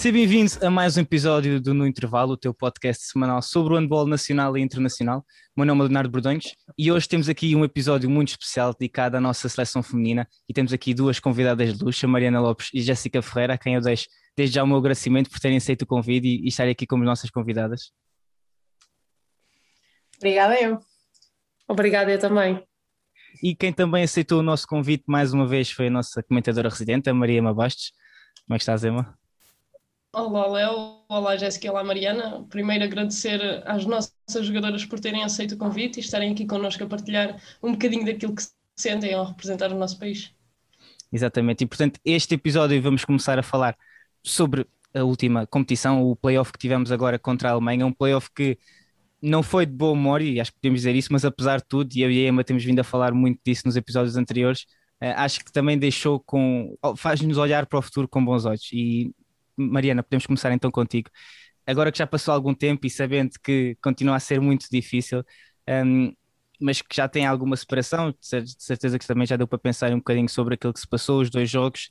Sejam bem-vindos a mais um episódio do No Intervalo, o teu podcast semanal sobre o handball nacional e internacional. O meu nome é Leonardo Bordões e hoje temos aqui um episódio muito especial dedicado à nossa seleção feminina e temos aqui duas convidadas de luxo, Mariana Lopes e Jéssica Ferreira, a quem eu deixo desde já o meu agradecimento por terem aceito o convite e, e estarem aqui como nossas convidadas. Obrigada eu. Obrigada eu também. E quem também aceitou o nosso convite mais uma vez foi a nossa comentadora residente, a Maria Mabastos. Como é que estás, Emma? Olá, Léo. Olá, Jéssica. Olá, Mariana. Primeiro, agradecer às nossas jogadoras por terem aceito o convite e estarem aqui connosco a partilhar um bocadinho daquilo que sentem ao representar o nosso país. Exatamente. E, portanto, este episódio vamos começar a falar sobre a última competição, o playoff que tivemos agora contra a Alemanha. Um playoff que não foi de boa memória, e acho que podemos dizer isso, mas apesar de tudo, e eu e a Emma temos vindo a falar muito disso nos episódios anteriores, eh, acho que também deixou com. faz-nos olhar para o futuro com bons olhos. E Mariana, podemos começar então contigo. Agora que já passou algum tempo e sabendo que continua a ser muito difícil, um, mas que já tem alguma separação, de certeza que também já deu para pensar um bocadinho sobre aquilo que se passou, os dois jogos.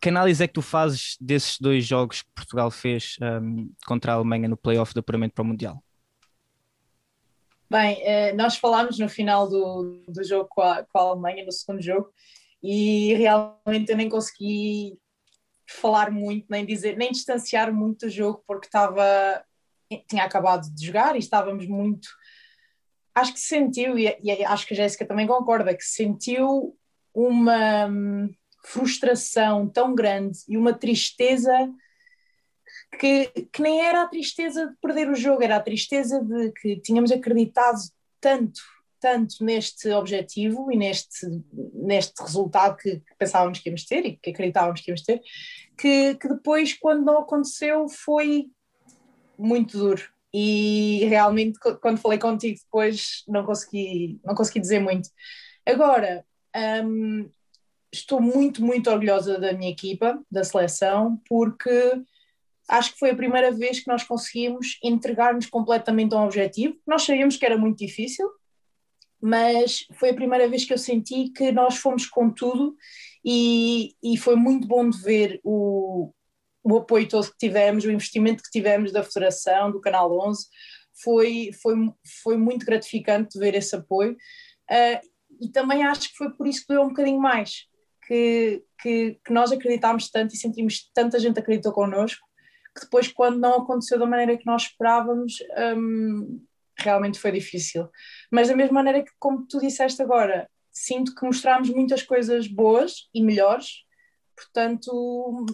Que análise é que tu fazes desses dois jogos que Portugal fez um, contra a Alemanha no playoff do apuramento para o Mundial? Bem, eh, nós falámos no final do, do jogo com a, com a Alemanha, no segundo jogo, e realmente eu nem consegui falar muito, nem dizer, nem distanciar muito do jogo, porque estava, tinha acabado de jogar e estávamos muito. Acho que sentiu, e, e acho que a Jéssica também concorda, que sentiu uma hum, frustração tão grande e uma tristeza que, que nem era a tristeza de perder o jogo, era a tristeza de que tínhamos acreditado tanto tanto neste objetivo e neste, neste resultado que, pensávamos que íamos ter e que acreditávamos que íamos ter, que, que depois, quando não aconteceu, foi muito duro. E realmente, quando falei contigo depois, não consegui, não consegui dizer muito. Agora, hum, estou muito, muito orgulhosa da minha equipa, da seleção, porque acho que foi a primeira vez que nós conseguimos entregar-nos completamente a um objetivo. Nós sabíamos que era muito difícil, mas foi a primeira vez que eu senti que nós fomos com tudo e, e foi muito bom de ver o, o apoio todo que tivemos, o investimento que tivemos da Federação, do Canal 11, foi, foi, foi muito gratificante ver esse apoio. Uh, e também acho que foi por isso que doeu um bocadinho mais, que, que, que nós acreditámos tanto e sentimos tanta gente acreditou connosco, que depois quando não aconteceu da maneira que nós esperávamos, um, realmente foi difícil. Mas da mesma maneira que, como tu disseste agora, sinto que mostramos muitas coisas boas e melhores, portanto,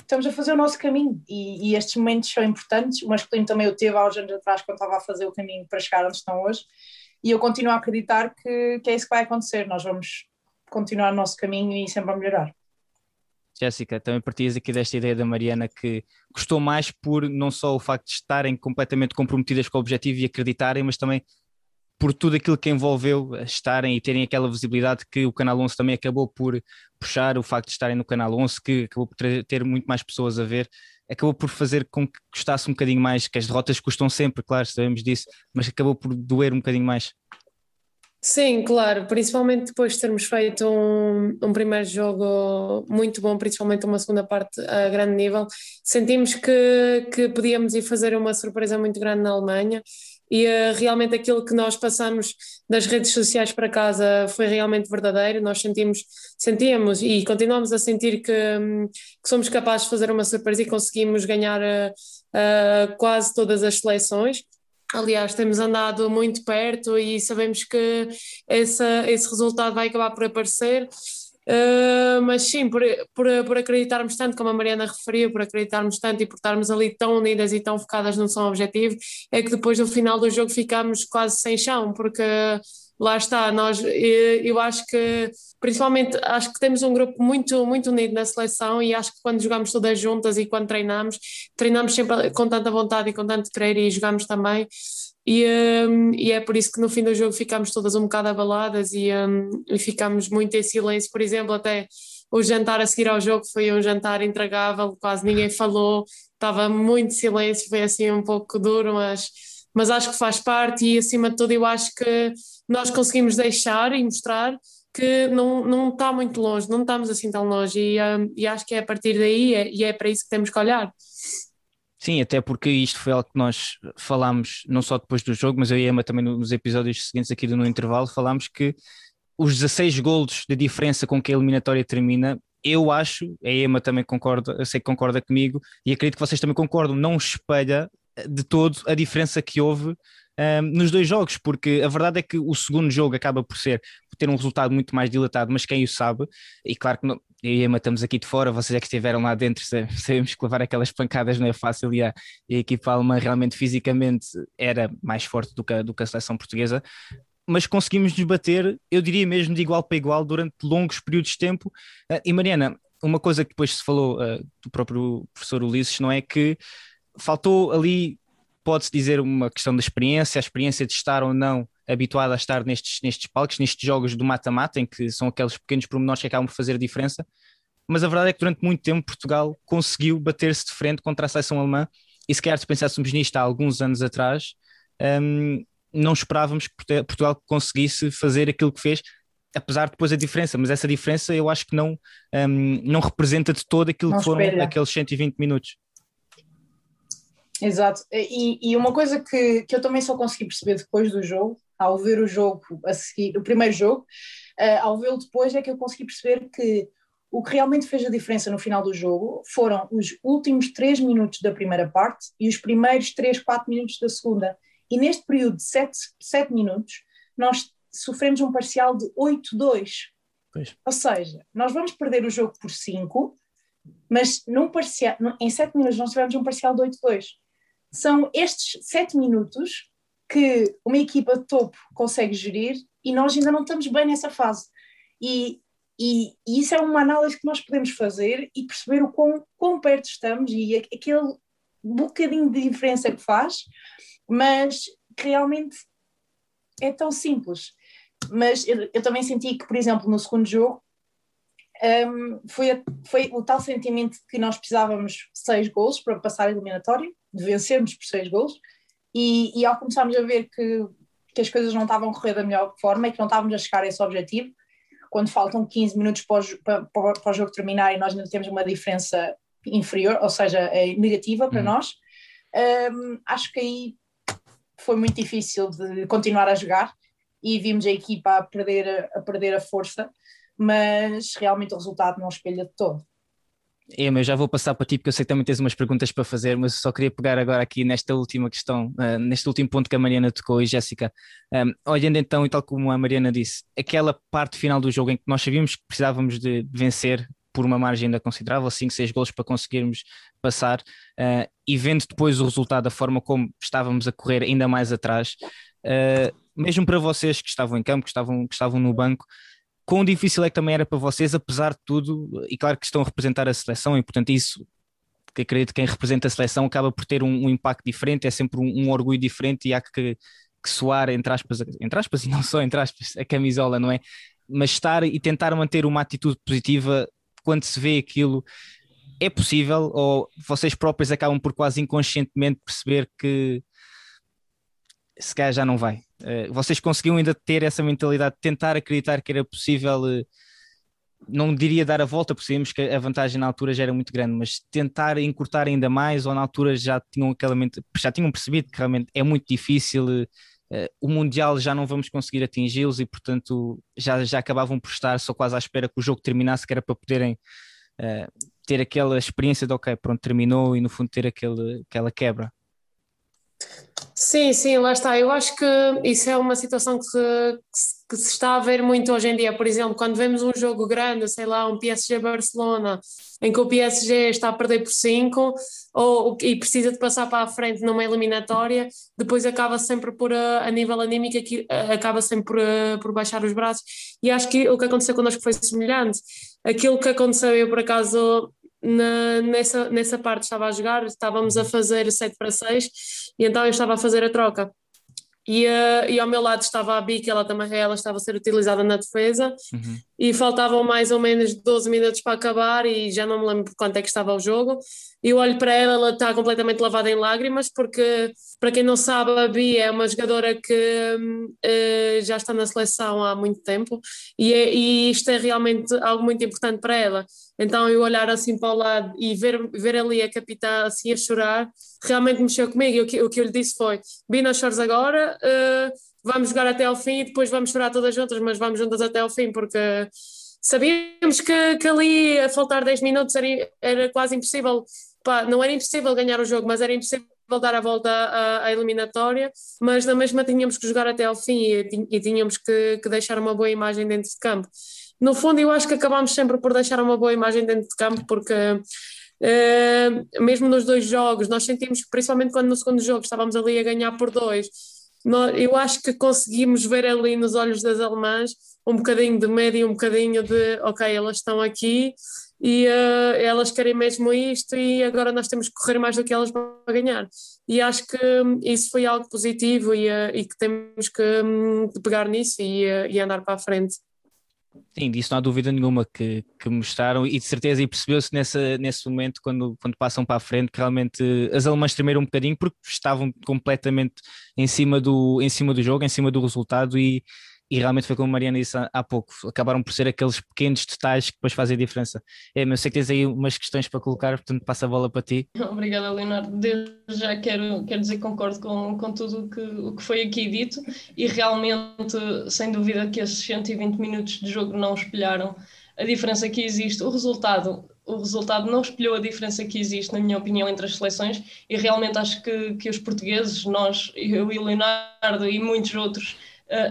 estamos a fazer o nosso caminho e, e, estes momentos são importantes. O masculino também o teve há uns anos atrás, quando estava a fazer o caminho para chegar onde estão hoje, e eu continuo a acreditar que, que é isso que vai acontecer. Nós vamos continuar o nosso caminho e sempre a melhorar. Jéssica, também partias aqui desta ideia da Mariana que gostou mais por não só o facto de estarem completamente comprometidas com o objetivo e acreditarem, mas também por tudo aquilo que envolveu estarem e terem aquela visibilidade que o Canal 11 também acabou por puxar, o facto de estarem no Canal 11, que acabou por ter muito mais pessoas a ver, acabou por fazer com que custasse um bocadinho mais, que as derrotas custam sempre, claro, sabemos disso, mas acabou por doer um bocadinho mais. Sim, claro, principalmente depois de termos feito um, um primeiro jogo muito bom, principalmente uma segunda parte a grande nível, sentimos que, que podíamos ir fazer uma surpresa muito grande na Alemanha e uh, realmente aquilo que nós passamos das redes sociais para casa foi realmente verdadeiro, nós sentimos, sentíamos e continuamos a sentir que, que somos capazes de fazer uma surpresa e conseguimos ganhar uh, uh, quase todas as seleções Aliás, temos andado muito perto e sabemos que essa, esse resultado vai acabar por aparecer. Uh, mas sim, por, por, por acreditarmos tanto, como a Mariana referiu, por acreditarmos tanto e por estarmos ali tão unidas e tão focadas no som objetivo, é que depois no final do jogo ficamos quase sem chão, porque lá está, nós, eu acho que, principalmente, acho que temos um grupo muito, muito unido na seleção e acho que quando jogamos todas juntas e quando treinamos, treinamos sempre com tanta vontade e com tanto querer e jogamos também. E, um, e é por isso que no fim do jogo ficamos todas um bocado abaladas e, um, e ficamos muito em silêncio. Por exemplo, até o jantar a seguir ao jogo foi um jantar intragável, quase ninguém falou, estava muito silêncio, foi assim um pouco duro, mas, mas acho que faz parte e acima de tudo eu acho que nós conseguimos deixar e mostrar que não, não está muito longe, não estamos assim tão longe, e, um, e acho que é a partir daí é, e é para isso que temos que olhar. Sim, até porque isto foi algo que nós falámos não só depois do jogo, mas eu e a Emma também nos episódios seguintes aqui do No Intervalo, falámos que os 16 golos de diferença com que a eliminatória termina, eu acho, a Emma também concorda, eu sei que concorda comigo, e acredito que vocês também concordam, não espelha de todo a diferença que houve um, nos dois jogos, porque a verdade é que o segundo jogo acaba por ser por ter um resultado muito mais dilatado, mas quem o sabe, e claro que não, eu e Emma estamos aqui de fora, vocês é que estiveram lá dentro, sabemos que levar aquelas pancadas não é fácil e a, e a equipa alemã realmente fisicamente era mais forte do que, a, do que a seleção portuguesa, mas conseguimos debater, eu diria mesmo de igual para igual, durante longos períodos de tempo. Uh, e Mariana, uma coisa que depois se falou uh, do próprio professor Ulisses, não é que faltou ali pode-se dizer uma questão da experiência, a experiência de estar ou não habituado a estar nestes, nestes palcos, nestes jogos do mata-mata, em que são aqueles pequenos pormenores que acabam por fazer a diferença. Mas a verdade é que durante muito tempo Portugal conseguiu bater-se de frente contra a seleção alemã, e se calhar se pensássemos nisto há alguns anos atrás, um, não esperávamos que Portugal conseguisse fazer aquilo que fez, apesar de depois a diferença, mas essa diferença eu acho que não, um, não representa de todo aquilo não que foram espelha. aqueles 120 minutos. Exato. E, e, uma coisa que, que eu também só consegui perceber depois do jogo, ao ver o jogo a seguir, o primeiro jogo, uh, ao vê-lo depois, é que eu consegui perceber que o que realmente fez a diferença no final do jogo foram os últimos 3 minutos da primeira parte e os primeiros 3, 4 minutos da segunda. E neste período de 7, 7 minutos, nós sofremos um parcial de 8-2. Ou seja, nós vamos perder o jogo por 5, mas num parcial, em 7 minutos nós tivemos um parcial de 8-2 são estes sete minutos que uma equipa de topo consegue gerir e nós ainda não estamos bem nessa fase. E, e, e isso é uma análise que nós podemos fazer e perceber o quão, quão perto estamos e aquele bocadinho de diferença que faz, mas que realmente é tão simples. Mas eu, eu também senti que, por exemplo, no segundo jogo, um, foi, foi o tal sentimento que nós precisávamos seis gols para passar a eliminatória, de vencermos por seis gols, e, e ao começarmos a ver que, que as coisas não estavam a correr da melhor forma e que não estávamos a chegar a esse objetivo, quando faltam 15 minutos para o, para, para o jogo terminar e nós ainda temos uma diferença inferior, ou seja, é negativa para hum. nós, um, acho que aí foi muito difícil de continuar a jogar e vimos a equipa a perder, a perder a força mas realmente o resultado não espelha de todo. É, mas já vou passar para ti porque eu sei que também tens umas perguntas para fazer, mas só queria pegar agora aqui nesta última questão, uh, neste último ponto que a Mariana tocou e Jéssica. Um, olhando então, e tal como a Mariana disse, aquela parte final do jogo em que nós sabíamos que precisávamos de vencer por uma margem ainda considerável, 5, 6 gols para conseguirmos passar, uh, e vendo depois o resultado, da forma como estávamos a correr ainda mais atrás, uh, mesmo para vocês que estavam em campo, que estavam, que estavam no banco, quão difícil é que também era para vocês, apesar de tudo, e claro que estão a representar a seleção, e portanto isso, que acredito que quem representa a seleção acaba por ter um, um impacto diferente, é sempre um, um, orgulho diferente e há que, que soar, entre aspas, entre aspas, e não só entre aspas, a camisola, não é? Mas estar e tentar manter uma atitude positiva quando se vê aquilo é possível ou vocês próprios acabam por quase inconscientemente perceber que se calhar já não vai. Uh, vocês conseguiam ainda ter essa mentalidade de tentar acreditar que era possível, uh, não diria dar a volta, porque sabíamos que a vantagem na altura já era muito grande, mas tentar encurtar ainda mais, ou na altura já tinham aquela já tinham percebido que realmente é muito difícil, uh, o Mundial já não vamos conseguir atingi-los e, portanto, já, já acabavam por estar só quase à espera que o jogo terminasse, que era para poderem ter aquela experiência de ok, pronto, terminou e no fundo ter aquele, aquela quebra. Sim, sim, lá está. Eu acho que isso é uma situação que se, que se está a ver muito hoje em dia. Por exemplo, quando vemos um jogo grande, sei lá, um PSG-Barcelona, em que o PSG está a perder por 5 ou, e precisa de passar para a frente numa eliminatória, depois acaba sempre por, a nível anímico, acaba sempre por, por baixar os braços. E acho que o que aconteceu connosco foi semelhante. Aquilo que aconteceu, eu por acaso na, nessa, nessa parte estava a jogar, estávamos a fazer 7 para 6 e então eu estava a fazer a troca. E, uh, e ao meu lado estava a Bi, que ela também ela estava a ser utilizada na defesa, uhum. E faltavam mais ou menos 12 minutos para acabar e já não me lembro quanto é que estava o jogo. Eu olho para ela, ela está completamente lavada em lágrimas, porque, para quem não sabe, a Bia é uma jogadora que uh, já está na seleção há muito tempo e, é, e isto é realmente algo muito importante para ela. Então, eu olhar assim para o lado e ver, ver ali a capitã assim a chorar, realmente mexeu comigo. E o que, o que eu lhe disse foi: Bina, chores agora. Uh, vamos jogar até ao fim e depois vamos chorar todas juntas, mas vamos juntas até ao fim, porque sabíamos que, que ali a faltar 10 minutos era, era quase impossível, pá, não era impossível ganhar o jogo, mas era impossível dar a volta à, à eliminatória, mas na mesma tínhamos que jogar até ao fim e, e tínhamos que, que deixar uma boa imagem dentro de campo. No fundo, eu acho que acabámos sempre por deixar uma boa imagem dentro de campo, porque uh, mesmo nos dois jogos, nós sentimos, principalmente quando no segundo jogo estávamos ali a ganhar por dois, eu acho que conseguimos ver ali nos olhos das alemãs um bocadinho de medo e um bocadinho de ok, elas estão aqui e uh, elas querem mesmo isto e agora nós temos que correr mais do que elas para ganhar. E acho que hum, isso foi algo positivo e, uh, e que temos que um, pegar nisso e, uh, e andar para a frente. Sim, disso não há dúvida nenhuma que, que mostraram e de certeza e percebeu-se nesse momento quando, quando passam para a frente que realmente as alemãs tremeram um bocadinho porque estavam completamente em cima do, em cima do jogo, em cima do resultado e, e realmente foi como a Mariana disse há pouco, acabaram por ser aqueles pequenos detalhes que depois fazem a diferença. É, mas sei que tens aí umas questões para colocar, portanto passa a bola para ti. Obrigada, Leonardo. Desde já quero, quero dizer que concordo com, com tudo o que, o que foi aqui dito e realmente, sem dúvida, que esses 120 minutos de jogo não espelharam a diferença que existe. O resultado o resultado não espelhou a diferença que existe, na minha opinião, entre as seleções e realmente acho que, que os portugueses, nós, eu e Leonardo e muitos outros,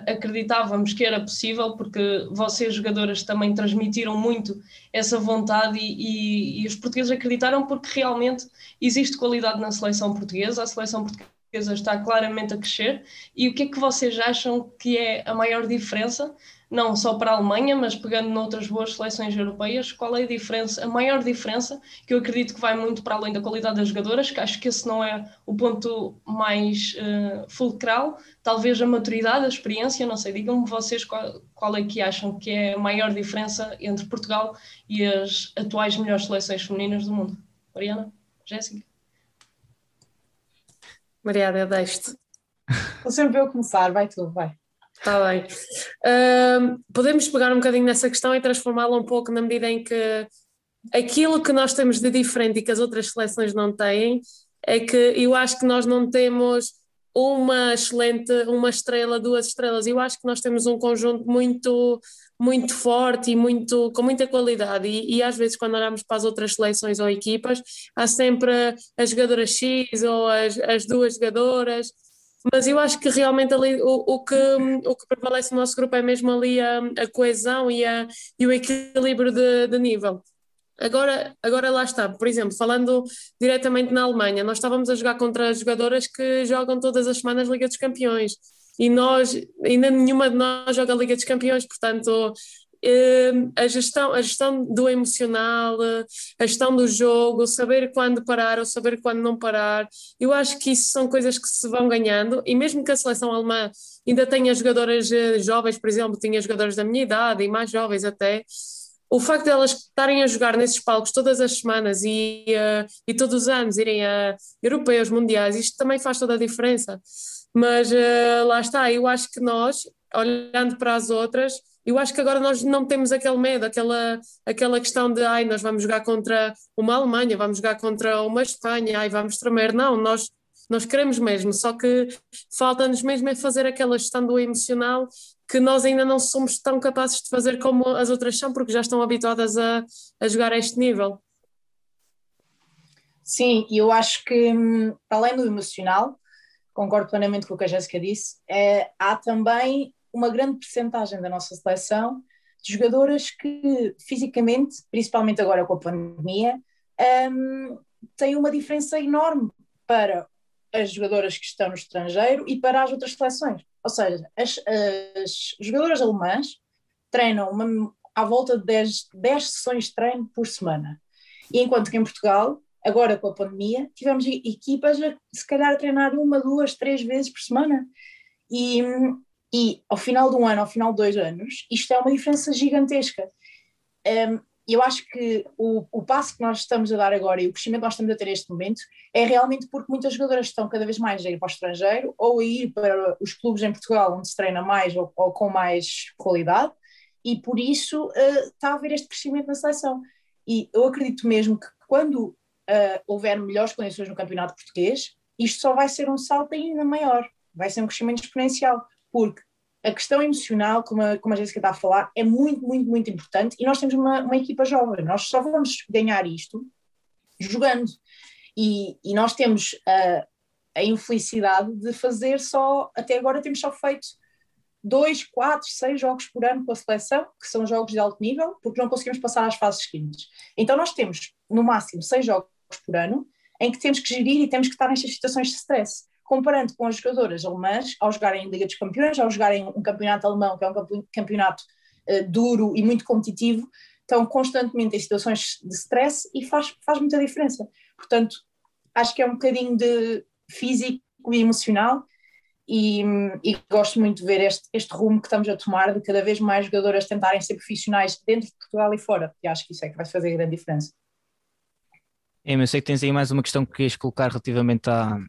acreditávamos que era possível, porque vocês, jogadoras, também transmitiram muito essa vontade e, e, e os portugueses acreditaram porque realmente existe qualidade na seleção portuguesa, a seleção portuguesa está claramente a crescer. E o que é que vocês acham que é a maior diferença? Não só para a Alemanha, mas pegando noutras boas seleções europeias, qual é a diferença, a maior diferença, que eu acredito que vai muito para além da qualidade das jogadoras, que acho que esse não é o ponto mais uh, fulcral, talvez a maturidade, a experiência, não sei, digam-me vocês qual, qual, é que acham que é a maior diferença entre Portugal e as atuais melhores seleções femininas do mundo. Mariana? Jéssica? Mariana, eu deixo-te. Vou sempre eu começar, vai tu, vai. Está bem. Uh, podemos pegar um bocadinho nessa questão e transformá-la um pouco na medida em que aquilo que nós temos de diferente e que as outras seleções não têm é que eu acho que nós não temos uma excelente, uma estrela, duas estrelas. Eu acho que nós temos um conjunto muito muito forte e muito, com muita qualidade e, e, às vezes quando olhamos para as outras seleções ou equipas há sempre as jogadoras X ou as, as duas jogadoras mas eu acho que realmente ali o, o, que, o que prevalece no nosso grupo é mesmo ali a, a coesão e, a, e o equilíbrio de, de nível. Agora, agora lá está, por exemplo, falando diretamente na Alemanha, nós estávamos a jogar contra jogadoras que jogam todas as semanas Liga dos Campeões e nós, ainda nenhuma de nós joga Liga dos Campeões, portanto a gestão, a gestão do emocional, a gestão do jogo, saber quando parar ou saber quando não parar, eu acho que isso são coisas que se vão ganhando e mesmo que a seleção alemã ainda tenha jogadoras eh, jovens, por exemplo, tinha jogadoras da minha idade e mais jovens até, o facto de elas estarem a jogar nesses palcos todas as semanas e, uh, e todos os anos irem a europeus, mundiais, isto também faz toda a diferença. Mas uh, lá está, eu acho que nós, olhando para as outras, eu acho que agora nós não temos aquele medo, aquela, aquela questão de ai, nós vamos jogar contra uma Alemanha, vamos jogar contra uma Espanha, ai, vamos tremer. Não, nós, nós queremos mesmo, só que falta-nos mesmo é fazer aquela gestão do emocional que nós ainda não somos tão capazes de fazer como as outras são, porque já estão habituadas a, a jogar a este nível. Sim, e eu acho que, hum, além do emocional, concordo plenamente com o que a Jéssica disse, é, há também uma grande percentagem da nossa seleção de jogadoras que fisicamente, principalmente agora com a pandemia, um, têm uma diferença enorme para as jogadoras que estão no estrangeiro e para as outras seleções. Ou seja, as, as jogadoras alemãs treinam uma, à volta de 10, 10 sessões de treino por semana. E enquanto que em Portugal, agora com a pandemia, tivemos equipas a, se calhar a treinar uma, duas, três vezes por semana. E E ao final de um ano, ao final de dois anos, isto é uma diferença gigantesca. Um, eu acho que o, o passo que nós estamos a dar agora e o crescimento que nós estamos a ter neste momento é realmente porque muitas jogadoras estão cada vez mais a ir para o estrangeiro ou a ir para os clubes em Portugal onde se treina mais ou, ou com mais qualidade e por isso uh, está a haver este crescimento na seleção. E eu acredito mesmo que quando uh, houver melhores condições no campeonato português, isto só vai ser um salto ainda maior, vai ser um crescimento exponencial, porque a questão emocional, como a, como a Jéssica está a falar, é muito, muito, muito importante e nós temos uma, uma equipa jovem, nós só vamos ganhar isto jogando. E, e nós temos a, a infelicidade de fazer só, até agora temos só feito dois, quatro, seis jogos por ano com a seleção, que são jogos de alto nível, porque não conseguimos passar às fases seguintes. Então nós temos, no máximo, seis jogos por ano, em que temos que gerir e temos que estar nestas situações de stress comparando com as jogadoras alemãs, ao jogarem em Liga dos Campeões, ao jogarem um campeonato alemão, que é um campeonato uh, duro e muito competitivo, estão constantemente em situações de stress e faz, faz muita diferença. Portanto, acho que é um bocadinho de físico e emocional e, e, gosto muito de ver este, este rumo que estamos a tomar de cada vez mais jogadoras tentarem ser profissionais dentro de Portugal e fora. E acho que isso é que vai fazer grande diferença. É, eu sei que tens aí mais uma questão que queres colocar relativamente à,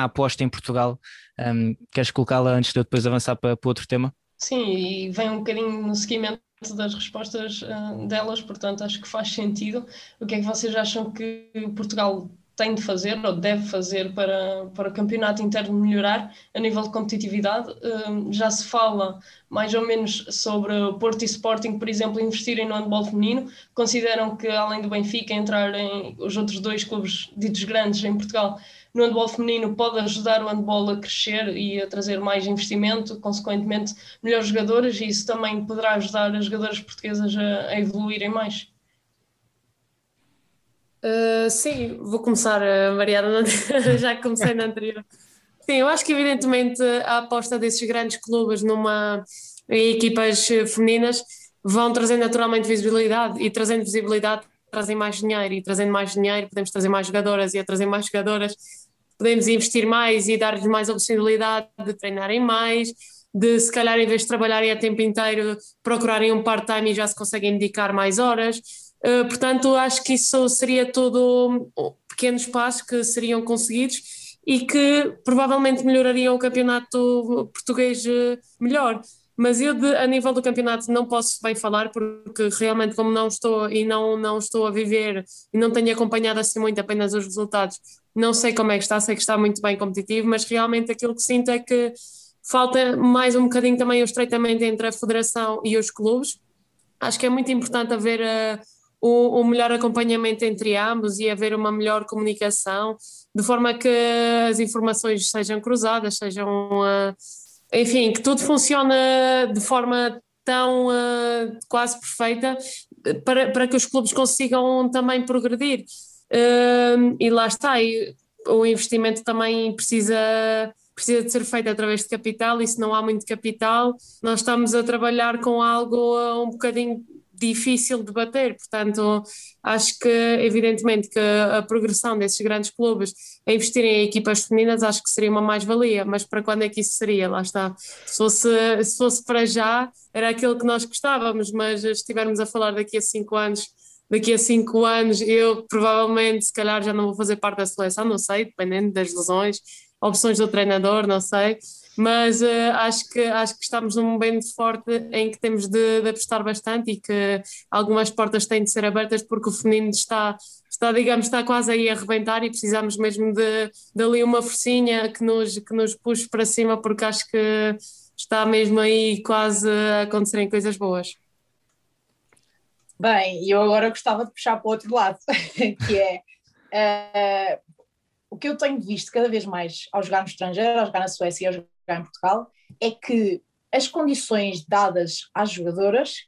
a aposta em Portugal. Um, queres colocá-la antes de eu depois avançar para, para outro tema? Sim, e vem um bocadinho no seguimento das respostas uh, delas, portanto acho que faz sentido. O que é que vocês acham que Portugal tem de fazer ou deve fazer para, para o campeonato interno melhorar a nível de competitividade. Uh, já se fala mais ou menos sobre Porto e Sporting, por exemplo, investirem no handball feminino. Consideram que, além do Benfica, entrarem os outros dois clubes ditos grandes em Portugal no handball feminino pode ajudar o handball a crescer e a trazer mais investimento, consequentemente melhores jogadoras, e isso também poderá ajudar as jogadoras portuguesas a, a evoluírem mais. Uh, sim, vou começar, Mariana, já que comecei na anterior. Sim, eu acho que evidentemente a aposta desses grandes clubes numa em equipas femininas vão trazer naturalmente visibilidade e trazendo visibilidade trazem mais dinheiro e trazendo mais dinheiro podemos trazer mais jogadoras e a trazer mais jogadoras podemos investir mais e dar-lhes mais a possibilidade de treinarem mais, de se calhar em vez de trabalharem a tempo inteiro procurarem um part-time e já se conseguem dedicar mais horas. Uh, portanto, acho que isso seria todo pequenos passos que seriam conseguidos e que provavelmente melhorariam o campeonato português eh, melhor mas eu de, a nível do campeonato não posso bem falar porque realmente como não estou e não, não estou a viver e não tenho acompanhado assim muito apenas os resultados, não sei como é que está, sei que está muito bem competitivo, mas realmente aquilo que sinto é que falta mais um bocadinho também o estreitamento entre a federação e os clubes. Acho que é muito importante haver uh, o, o, melhor acompanhamento entre ambos e haver uma melhor comunicação, de forma que as informações sejam cruzadas, sejam uh, enfim, que tudo funciona de forma tão uh, quase perfeita para, para que os clubes consigam também progredir. Uh, e lá está, e o investimento também precisa, precisa de ser feito através de capital, e se não há muito capital, nós estamos a trabalhar com algo um bocadinho difícil de bater, portanto acho que evidentemente que a progressão desses grandes clubes a investirem em equipas femininas acho que seria uma mais-valia, mas para quando é que isso seria? Lá está, se fosse, se fosse para já era aquilo que nós gostávamos, mas se estivermos a falar daqui a cinco anos daqui a cinco anos eu provavelmente se calhar já não vou fazer parte da seleção, não sei, dependendo das lesões, opções do treinador, não sei, mas uh, acho, que, acho que estamos num momento forte em que temos de, de, apostar bastante e que algumas portas têm de ser abertas porque o feminino está, está digamos, está quase aí a arrebentar e precisamos mesmo de, de ali uma forcinha que nos, que nos puxe para cima porque acho que está mesmo aí quase a acontecerem coisas boas. Bem, eu agora gostava de puxar para o outro lado, que é uh, o que eu tenho visto cada vez mais ao jogar no estrangeiro, ao jogar na Suécia e ao em Portugal, é que as condições dadas às jogadoras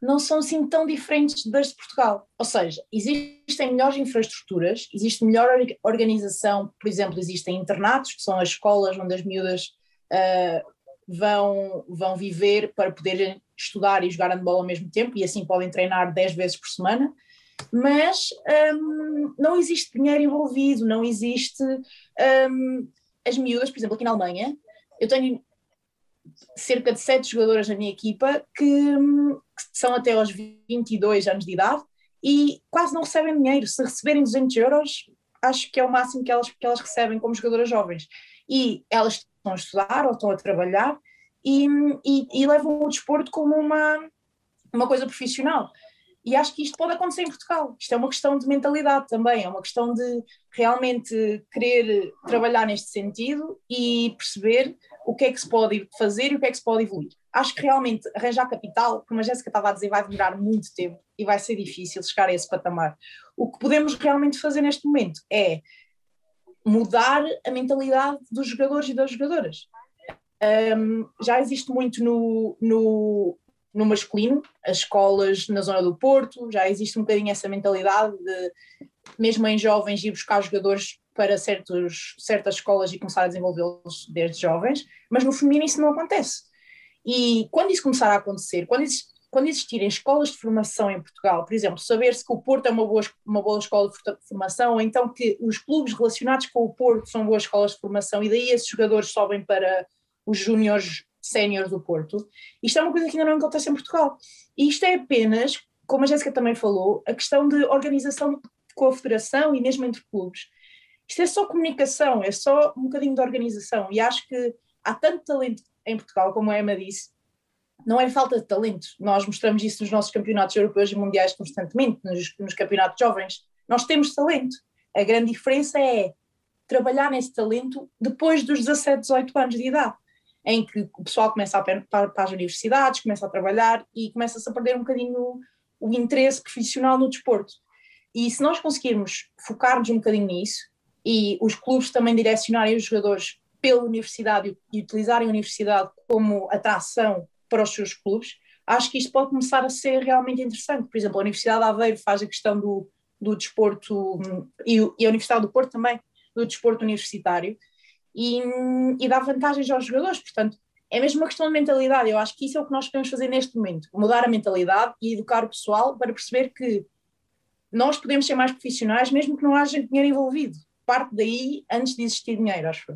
não são assim tão diferentes das de Portugal. Ou seja, existem melhores infraestruturas, existe melhor organização, por exemplo, existem internatos, que são as escolas onde as miúdas uh, vão, vão viver para poderem estudar e jogar handball ao mesmo tempo, e assim podem treinar 10 vezes por semana mas um, não existe dinheiro envolvido, não existe um, as miúdas, por exemplo, aqui na Alemanha, eu tenho cerca de sete jogadoras na minha equipa que, que, são até aos 22 anos de idade e quase não recebem dinheiro. Se receberem 200 euros, acho que é o máximo que elas, que elas recebem como jogadoras jovens. E elas estão a estudar ou estão a trabalhar e, e, e levam o desporto como uma, uma coisa profissional. E acho que isto pode acontecer em Portugal. Isto é uma questão de mentalidade também, é uma questão de realmente querer trabalhar neste sentido e perceber o que é que se pode fazer e o que é que se pode evoluir. Acho que realmente arranjar capital, como a Jéssica estava a dizer, vai demorar muito tempo e vai ser difícil chegar a esse patamar. O que podemos realmente fazer neste momento é mudar a mentalidade dos jogadores e das jogadoras. Um, já existe muito no, no, no masculino, as escolas na zona do Porto, já existe um bocadinho essa mentalidade de, mesmo em jovens, ir buscar jogadores para certos, certas escolas e começar a desenvolvê-los desde jovens, mas no feminino isso não acontece. E quando isso começar a acontecer, quando, quando existirem escolas de formação em Portugal, por exemplo, saber-se que o Porto é uma boa, uma boa escola de formação, ou então que os clubes relacionados com o Porto são boas escolas de formação, e daí esses jogadores sobem para os júniores séniores do Porto, isto é uma coisa que ainda não acontece em Portugal. E isto é apenas, como a Jéssica também falou, a questão de organização com a federação e mesmo entre clubes. Isto é só comunicação, é só um bocadinho de organização. E acho que há tanto talento em Portugal, como a Emma disse, não é falta de talento. Nós mostramos isso nos nossos campeonatos europeus e mundiais constantemente, nos, nos campeonatos jovens. Nós temos talento. A grande diferença é trabalhar nesse talento depois dos 17, 18 anos de idade em que o pessoal começa a ir para, para as universidades, começa a trabalhar e começa-se a perder um bocadinho o, o interesse profissional no desporto. E se nós conseguirmos focar-nos um bocadinho nisso e os clubes também direcionarem os jogadores pela universidade e utilizarem a universidade como atração para os seus clubes, acho que isto pode começar a ser realmente interessante. Por exemplo, a Universidade de Aveiro faz a questão do, do desporto e, e a Universidade do Porto também, do desporto universitário, e, e dá vantagens aos jogadores. Portanto, é mesmo uma questão de mentalidade. Eu acho que isso é o que nós podemos fazer neste momento: mudar a mentalidade e educar o pessoal para perceber que nós podemos ser mais profissionais, mesmo que não haja dinheiro envolvido. Parte daí antes de existir dinheiro, acho que.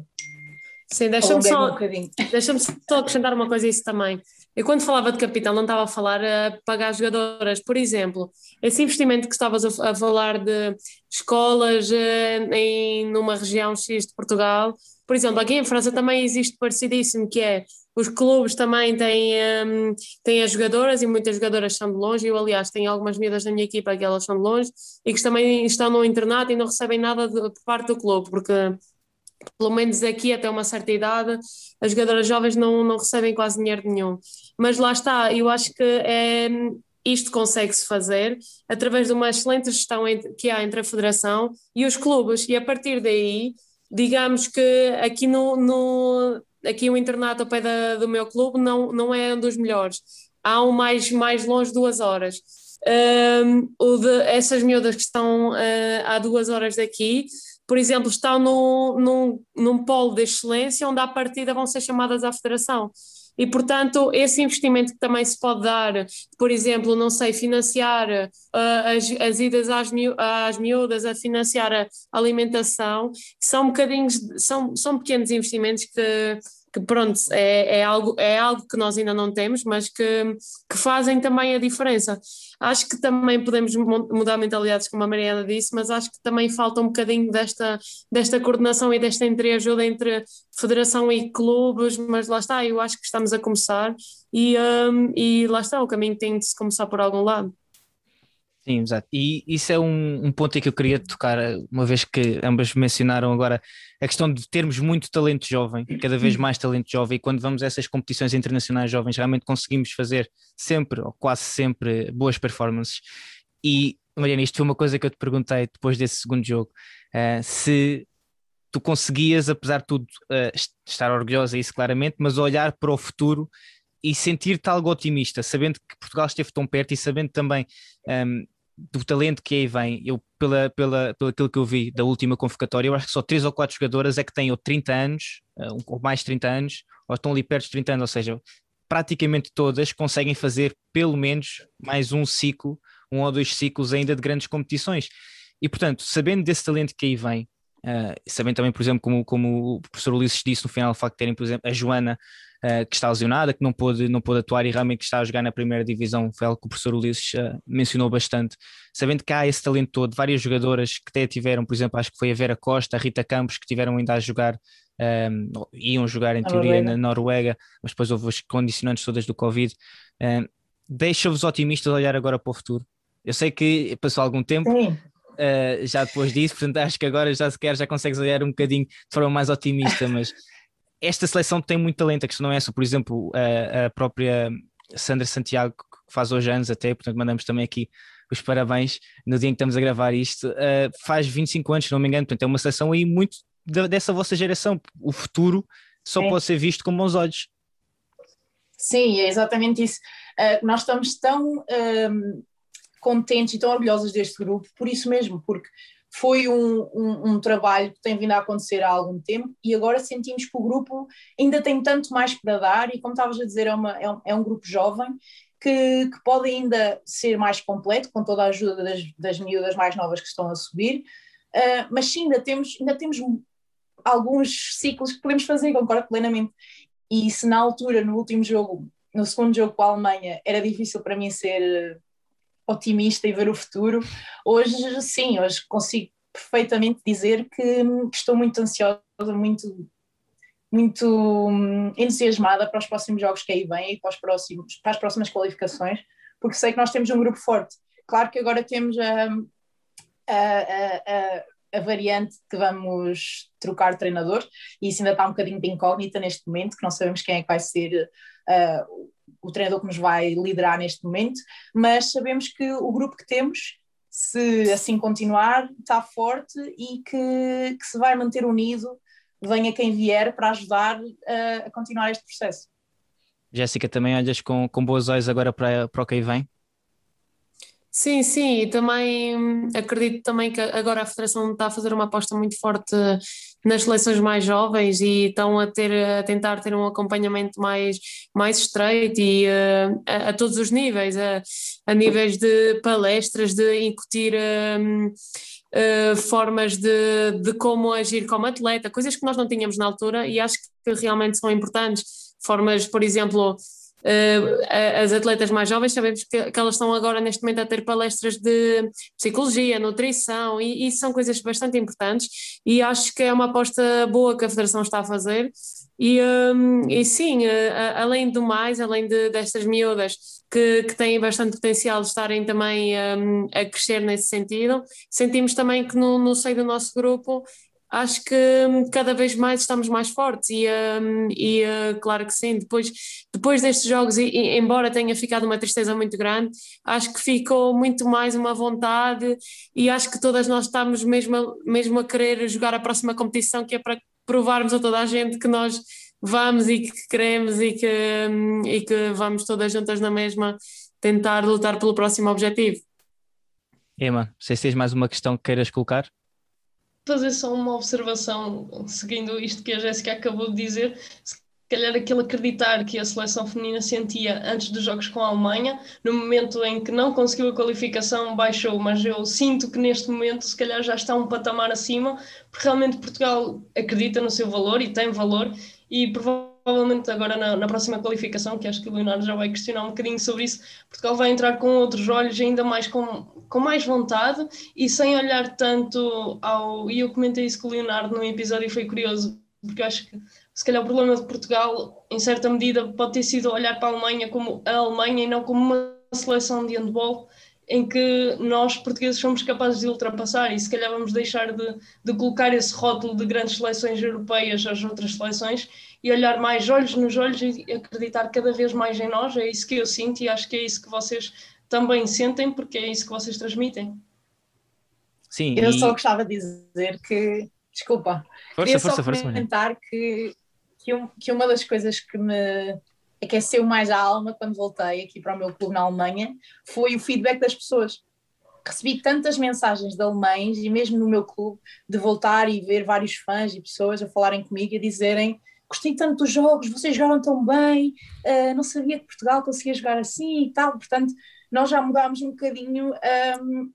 Sim, deixa-me só, um deixa só acrescentar uma coisa a isso também. Eu quando falava de capital não estava a falar a pagar jogadoras. Por exemplo, esse investimento que estavas a, a falar de escolas eh, em numa região X de Portugal, por exemplo, aqui em França também existe parecidíssimo, que é os clubes também têm, um, têm as jogadoras e muitas jogadoras são de longe. Eu, aliás, tenho algumas miúdas na minha equipa que elas são de longe e que também estão no internato e não recebem nada de, por parte do clube, porque pelo menos aqui até uma certa idade, as jogadoras jovens não, não recebem quase dinheiro nenhum. Mas lá está, eu acho que é, isto consegue-se fazer através de uma excelente gestão que há entre a federação e os clubes, e a partir daí digamos que aqui no, no aqui o internato ao pé da, do meu clube não, não é um dos melhores. Há um mais, mais longe, duas horas. Um, o de, essas miúdas que estão uh, há duas horas daqui, por exemplo, estão no, num, num polo de excelência onde à partida vão ser chamadas à federação. E, portanto, esse investimento que também se pode dar, por exemplo, não sei, financiar uh, as, as idas às, miú às miúdas, a financiar a alimentação, são bocadinhos, são, são pequenos investimentos que que pronto, é, é, algo, é algo que nós ainda não temos, mas que, que fazem também a diferença. Acho que também podemos mudar mentalidades, como a Mariana disse, mas acho que também falta um bocadinho desta, desta coordenação e desta entreajuda entre federação e clubes, mas lá está, eu acho que estamos a começar e, um, e lá está, o caminho tem de se começar por algum lado. Sim, exato. E isso é um, um ponto que eu queria tocar, uma vez que ambas mencionaram agora a questão de termos muito talento jovem, cada vez mais talento jovem, e quando vamos a essas competições internacionais jovens, realmente conseguimos fazer sempre, ou quase sempre, boas performances. E, Mariana, isto foi uma coisa que eu te perguntei depois desse segundo jogo, uh, se tu conseguias, apesar de tudo, uh, estar orgulhosa, isso claramente, mas olhar para o futuro e sentir-te algo otimista, sabendo que Portugal esteve tão perto e sabendo também um, ehm, do talento que aí vem, eu pela, pela, pelo aquilo que eu vi da última convocatória, eu acho que só três ou quatro jogadoras é que têm ou 30 anos, eh, ou mais de 30 anos, ou estão ali perto de 30 anos, ou seja, praticamente todas conseguem fazer pelo menos mais um ciclo, um ou dois ciclos ainda de grandes competições. E portanto, sabendo desse talento que aí vem, Uh, sabendo também, por exemplo, como, como o professor Ulisses disse no final, o facto de terem, por exemplo, a Joana uh, que está lesionada, que não pôde, não pôde atuar e realmente que está a jogar na primeira divisão, foi algo que o professor Ulisses uh, mencionou bastante. Sabendo que há esse talento todo, várias jogadoras que até tiveram, por exemplo, acho que foi a Vera Costa, a Rita Campos, que tiveram ainda a jogar, um, iam jogar em teoria na Noruega, mas depois houve as condicionantes todas do Covid. Deixa-vos otimistas olhar agora para o futuro. Eu sei que passou algum tempo, Sim uh, já depois disso, portanto acho que agora já sequer já consegues olhar um bocadinho de forma mais otimista, mas esta seleção tem muito talento, a questão não é essa, por exemplo, a, a própria Sandra Santiago, que faz hoje anos até, portanto mandamos também aqui os parabéns no dia em que estamos a gravar isto, uh, faz 25 anos, se não me engano, portanto é uma seleção aí muito dessa vossa geração, o futuro só pode ser visto com bons olhos. Sim, é exatamente isso. Uh, nós estamos tão contentes e tão orgulhosas deste grupo, por isso mesmo, porque foi um, um, um, trabalho que tem vindo a acontecer há algum tempo e agora sentimos que o grupo ainda tem tanto mais para dar e como estavas a dizer, é, uma, é, um, é um grupo jovem que, que, pode ainda ser mais completo com toda a ajuda das, das miúdas mais novas que estão a subir, uh, mas sim, ainda temos, ainda temos alguns ciclos que podemos fazer, concordo plenamente. E se na altura, no último jogo, no segundo jogo com a Alemanha, era difícil para mim ser otimista e ver o futuro. Hoje, sim, hoje consigo perfeitamente dizer que, que estou muito ansiosa, muito, muito hum, entusiasmada para os próximos jogos que aí vêm e para, os próximos, para as próximas qualificações, porque sei que nós temos um grupo forte. Claro que agora temos a, a, a, a variante que vamos trocar treinador, e isso ainda está um bocadinho de incógnita neste momento, que não sabemos quem é que vai ser uh, o treinador que nos vai liderar neste momento, mas sabemos que o grupo que temos, se assim continuar, está forte e que, que se vai manter unido, venha quem vier para ajudar a, a continuar este processo. Jéssica, também olhas com, com boas olhos agora para, para o que aí vem? Sim, sim, e também hum, acredito também que agora a Federação está a fazer uma aposta muito forte nas seleções mais jovens e estão a, ter, a tentar ter um acompanhamento mais, mais estreito e uh, a, a, todos os níveis, a, a, níveis de palestras, de incutir um, uh, eh, formas de, de como agir como atleta, coisas que nós não tínhamos na altura e acho que realmente são importantes. Formas, por exemplo, as atletas mais jovens sabemos que, que, elas estão agora neste momento a ter palestras de psicologia, nutrição e isso são coisas bastante importantes e acho que é uma aposta boa que a Federação está a fazer. E, um, e sim, uh, além do mais, além de, destas miúdas que, que têm bastante potencial de estarem também um, a crescer nesse sentido, sentimos também que no, no seio do nosso grupo acho que hum, cada vez mais estamos mais fortes e, um, e uh, claro que sim, depois, depois destes jogos, e, e, embora tenha ficado uma tristeza muito grande, acho que ficou muito mais uma vontade e acho que todas nós estamos mesmo a, mesmo a querer jogar a próxima competição que é para provarmos a toda a gente que nós vamos e que queremos e que, um, e que vamos todas juntas na mesma tentar lutar pelo próximo objetivo. Emma, se tens mais uma questão que queiras colocar? Fazer só uma observação, seguindo isto que a Jéssica acabou de dizer, se calhar aquele acreditar que a seleção feminina sentia antes dos jogos com a Alemanha, no momento em que não conseguiu a qualificação, baixou, mas eu sinto que neste momento se calhar já está um patamar acima, porque realmente Portugal acredita no seu valor e tem valor, e provavelmente agora na, na, próxima qualificação, que acho que o Leonardo já vai questionar um bocadinho sobre isso, Portugal vai entrar com outros olhos, ainda mais com, com mais vontade e sem olhar tanto ao. E eu comentei isso com o Leonardo num episódio e foi curioso, porque acho que se calhar o problema de Portugal, em certa medida, pode ter sido olhar para a Alemanha como a Alemanha e não como uma seleção de handball em que nós portugueses somos capazes de ultrapassar e se calhar vamos deixar de, de colocar esse rótulo de grandes seleções europeias às outras seleções e olhar mais olhos nos olhos e acreditar cada vez mais em nós, é isso que eu sinto e acho que é isso que vocês também sentem, porque é isso que vocês transmitem. Sim. Eu e... só gostava de dizer que, desculpa, força, queria força, só força, comentar força. que, que, um, que uma das coisas que me aqueceu mais a alma quando voltei aqui para o meu clube na Alemanha foi o feedback das pessoas. Recebi tantas mensagens de alemães e mesmo no meu clube de voltar e ver vários fãs e pessoas a falarem comigo e a dizerem gostei tanto dos jogos, vocês jogaram tão bem, uh, não sabia que Portugal conseguia jogar assim e tal, portanto nós já mudámos um bocadinho um,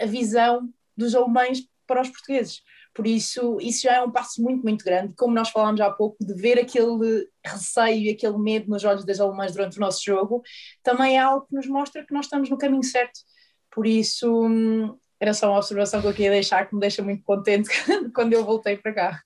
a visão dos alemães para os portugueses, por isso, isso já é um passo muito, muito grande. Como nós falámos há pouco, de ver aquele receio e aquele medo nos olhos das alemãs durante o nosso jogo, também é algo que nos mostra que nós estamos no caminho certo. Por isso, hum, era só uma observação que eu queria deixar, que me deixa muito contente quando eu voltei para cá.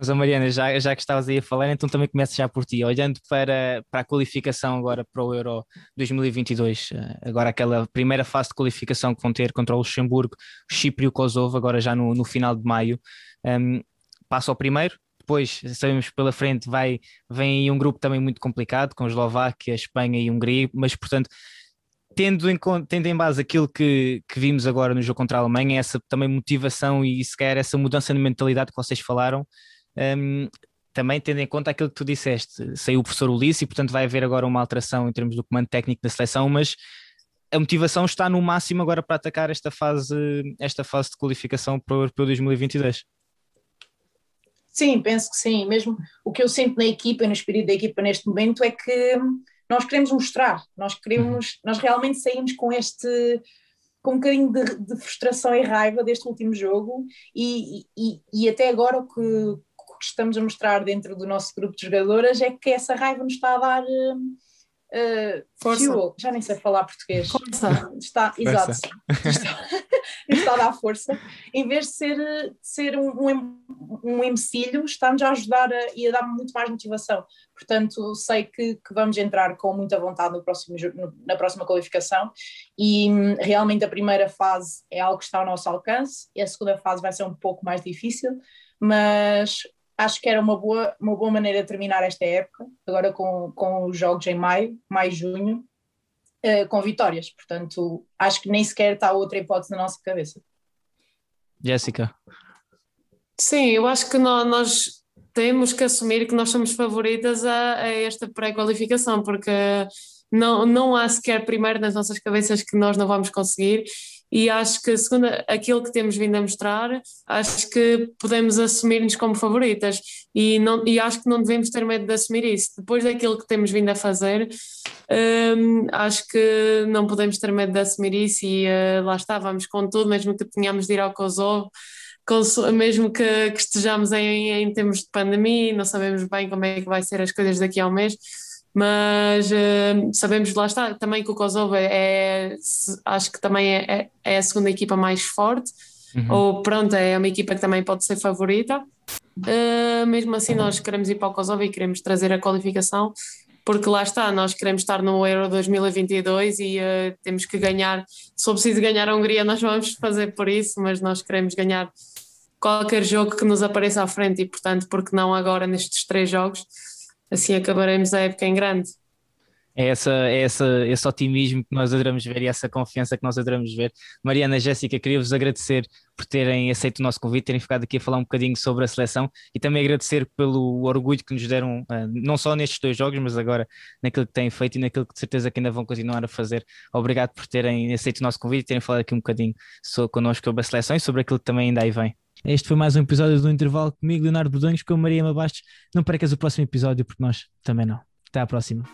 Mas, Mariana, já, já que estavas aí a falar, então também começo já por ti. Olhando para, para a qualificação agora para o Euro 2022, eh, agora aquela primeira fase de qualificação que vão ter contra o Luxemburgo, Chipre e o Kosovo, agora já no, no final de maio, um, ehm, passa ao primeiro, depois sabemos pela frente vai, vem aí um grupo também muito complicado, com Eslováquia, Espanha e Hungria, mas portanto tendo em, tendo em base aquilo que, que vimos agora no jogo contra a Alemanha, essa também motivação e se quer essa mudança de mentalidade que vocês falaram, um, também tendo em conta aquilo que tu disseste, saiu o professor Ulisses e portanto vai haver agora uma alteração em termos do comando técnico da seleção, mas a motivação está no máximo agora para atacar esta fase, esta fase de qualificação para o Europeu 2022. Sim, penso que sim. Mesmo o que eu sinto na equipa e no espírito da equipa neste momento é que nós queremos mostrar, nós queremos, uhum. nós realmente saímos com este com um bocadinho de, de frustração e raiva deste último jogo e, e, e até agora o que, que estamos a mostrar dentro do nosso grupo de jogadoras é que essa raiva nos está a dar uh, Força. Fuel. já nem sei falar português. Força. Está, exato. Está, está a dar força. Em vez de ser, de ser um, um, um empecilho, está-nos a ajudar a, e a dar muito mais motivação. Portanto, sei que, que vamos entrar com muita vontade no próximo, no, na próxima qualificação e hum, realmente a primeira fase é algo que está ao nosso alcance e a segunda fase vai ser um pouco mais difícil, mas acho que era uma boa, uma boa maneira de terminar esta época, agora com, com os jogos em maio, maio, junho, uh, com vitórias. Portanto, acho que nem sequer está outra hipótese na nossa cabeça. Jéssica. Sim, eu acho que nós, nós, temos que assumir que nós somos favoritas a, a esta pré-qualificação, porque não, não há sequer primeiro nas nossas cabeças que nós não vamos conseguir e acho que segundo aquilo que temos vindo a mostrar, acho que podemos assumir-nos como favoritas. E, não, e acho que não devemos ter medo de assumir isso. Depois daquilo que temos vindo a fazer, hum, acho que não podemos ter medo de assumir isso. E uh, lá está, vamos com tudo, mesmo que tenhamos de ir ao Kosovo, mesmo que, que estejamos em, em termos de pandemia, não sabemos bem como é que vai ser as coisas daqui a um mês, mas uh, sabemos, lá está, também que o Kosovo é, é acho que também é, é, é, a segunda equipa mais forte, uhum. ou pronto, é uma equipa que também pode ser favorita. Uh, mesmo assim, nós queremos ir para o Kosovo e queremos trazer a qualificação, porque lá está, nós queremos estar no Euro 2022 e uh, temos que ganhar. Se for preciso ganhar a Hungria, nós vamos fazer por isso, mas nós queremos ganhar qualquer jogo que nos apareça à frente e, portanto, porque não agora nestes três jogos assim acabaremos a época em grande. É, essa, é essa, esse otimismo que nós adoramos ver e essa confiança que nós adoramos ver. Mariana Jéssica, queria-vos agradecer por terem aceito o nosso convite, terem ficado aqui a falar um bocadinho sobre a seleção e também agradecer pelo orgulho que nos deram, ah, não só nestes dois jogos, mas agora naquilo que têm feito e naquilo que de certeza que ainda vão continuar a fazer. Obrigado por terem aceito o nosso convite e terem falado aqui um bocadinho sobre, connosco sobre a seleção e sobre aquilo que também ainda aí vem. Este foi mais um episódio do Intervalo comigo, Leonardo Bodonhos, com Maria Mabastos. Não percas o próximo episódio, porque nós também não. Até à próxima.